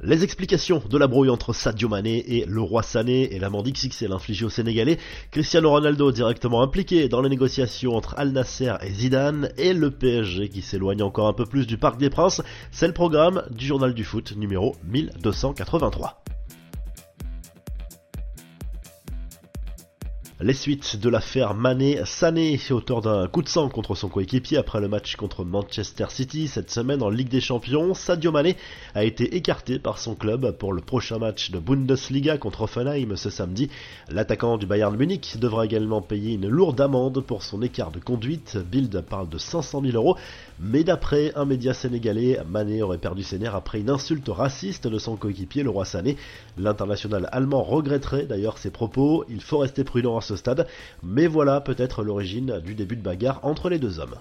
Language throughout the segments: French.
Les explications de la brouille entre Sadio Mané et le roi Sané et l'amende XXL infligée au Sénégalais, Cristiano Ronaldo directement impliqué dans les négociations entre Al Nasser et Zidane et le PSG qui s'éloigne encore un peu plus du Parc des Princes, c'est le programme du journal du foot numéro 1283. Les suites de l'affaire Mané-Sané, auteur d'un coup de sang contre son coéquipier après le match contre Manchester City cette semaine en Ligue des Champions, Sadio Mané a été écarté par son club pour le prochain match de Bundesliga contre Offenheim ce samedi. L'attaquant du Bayern Munich devra également payer une lourde amende pour son écart de conduite. Bild parle de 500 000 euros, mais d'après un média sénégalais, Mané aurait perdu ses nerfs après une insulte raciste de son coéquipier, le roi Sané. L'international allemand regretterait d'ailleurs ses propos. Il faut rester prudent à stade, mais voilà peut-être l'origine du début de bagarre entre les deux hommes.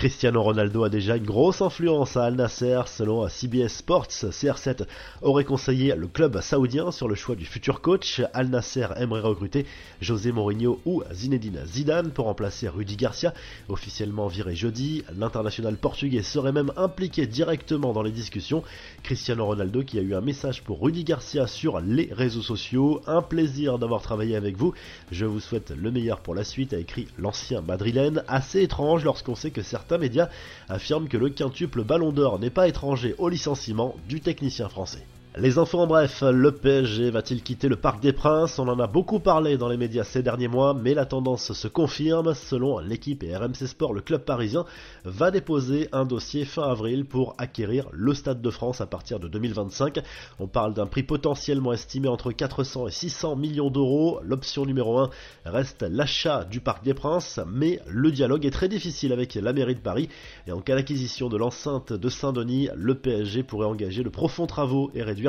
Cristiano Ronaldo a déjà une grosse influence à Al Nasser. Selon CBS Sports, CR7 aurait conseillé le club saoudien sur le choix du futur coach. Al Nasser aimerait recruter José Mourinho ou Zinedine Zidane pour remplacer Rudy Garcia, officiellement viré jeudi. L'international portugais serait même impliqué directement dans les discussions. Cristiano Ronaldo qui a eu un message pour Rudy Garcia sur les réseaux sociaux. Un plaisir d'avoir travaillé avec vous. Je vous souhaite le meilleur pour la suite, a écrit l'ancien madrilène. Assez étrange lorsqu'on sait que certains certains médias affirment que le quintuple Ballon d'Or n'est pas étranger au licenciement du technicien français. Les infos en bref, le PSG va-t-il quitter le Parc des Princes? On en a beaucoup parlé dans les médias ces derniers mois, mais la tendance se confirme. Selon l'équipe et RMC Sport, le club parisien va déposer un dossier fin avril pour acquérir le Stade de France à partir de 2025. On parle d'un prix potentiellement estimé entre 400 et 600 millions d'euros. L'option numéro 1 reste l'achat du Parc des Princes, mais le dialogue est très difficile avec la mairie de Paris. Et en cas d'acquisition de l'enceinte de Saint-Denis, le PSG pourrait engager de profonds travaux et réduire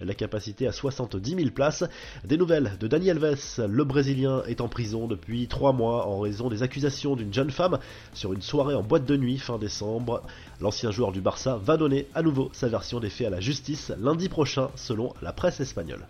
la capacité à 70 000 places. Des nouvelles de Daniel Alves, le Brésilien est en prison depuis 3 mois en raison des accusations d'une jeune femme sur une soirée en boîte de nuit fin décembre. L'ancien joueur du Barça va donner à nouveau sa version des faits à la justice lundi prochain selon la presse espagnole.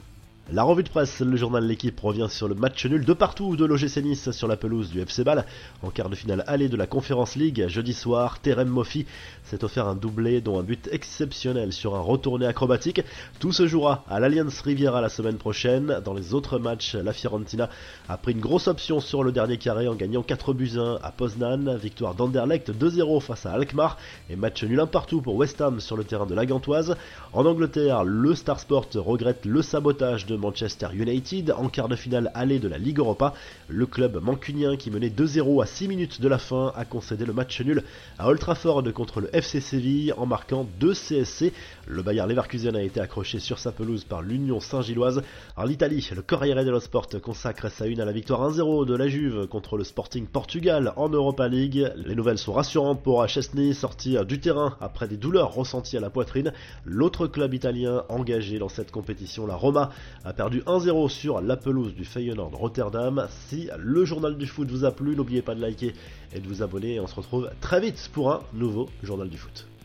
La revue de presse, le journal L'équipe revient sur le match nul de partout de l'OGC Nice sur la pelouse du FC Ball en quart de finale aller de la Conférence League jeudi soir. Terem Moffi s'est offert un doublé dont un but exceptionnel sur un retourné acrobatique. Tout se jouera à l'Alliance Riviera la semaine prochaine. Dans les autres matchs, la Fiorentina a pris une grosse option sur le dernier carré en gagnant 4 buts 1 à Poznan. Victoire d'Anderlecht 2-0 face à Alkmaar et match nul un partout pour West Ham sur le terrain de la Gantoise. En Angleterre, le Star Sport regrette le sabotage de Manchester United en quart de finale aller de la Ligue Europa. Le club mancunien qui menait 2-0 à 6 minutes de la fin a concédé le match nul à Old Trafford contre le FC Séville en marquant 2 CSC. Le Bayer Leverkusen a été accroché sur sa pelouse par l'Union Saint-Gilloise. En Italie, le Corriere dello Sport consacre sa une à la victoire 1-0 de la Juve contre le Sporting Portugal en Europa League. Les nouvelles sont rassurantes pour Chesney, sorti du terrain après des douleurs ressenties à la poitrine. L'autre club italien engagé dans cette compétition, la Roma, a perdu 1-0 sur la pelouse du Feyenoord Rotterdam. Si le journal du foot vous a plu, n'oubliez pas de liker et de vous abonner. on se retrouve très vite pour un nouveau journal du foot.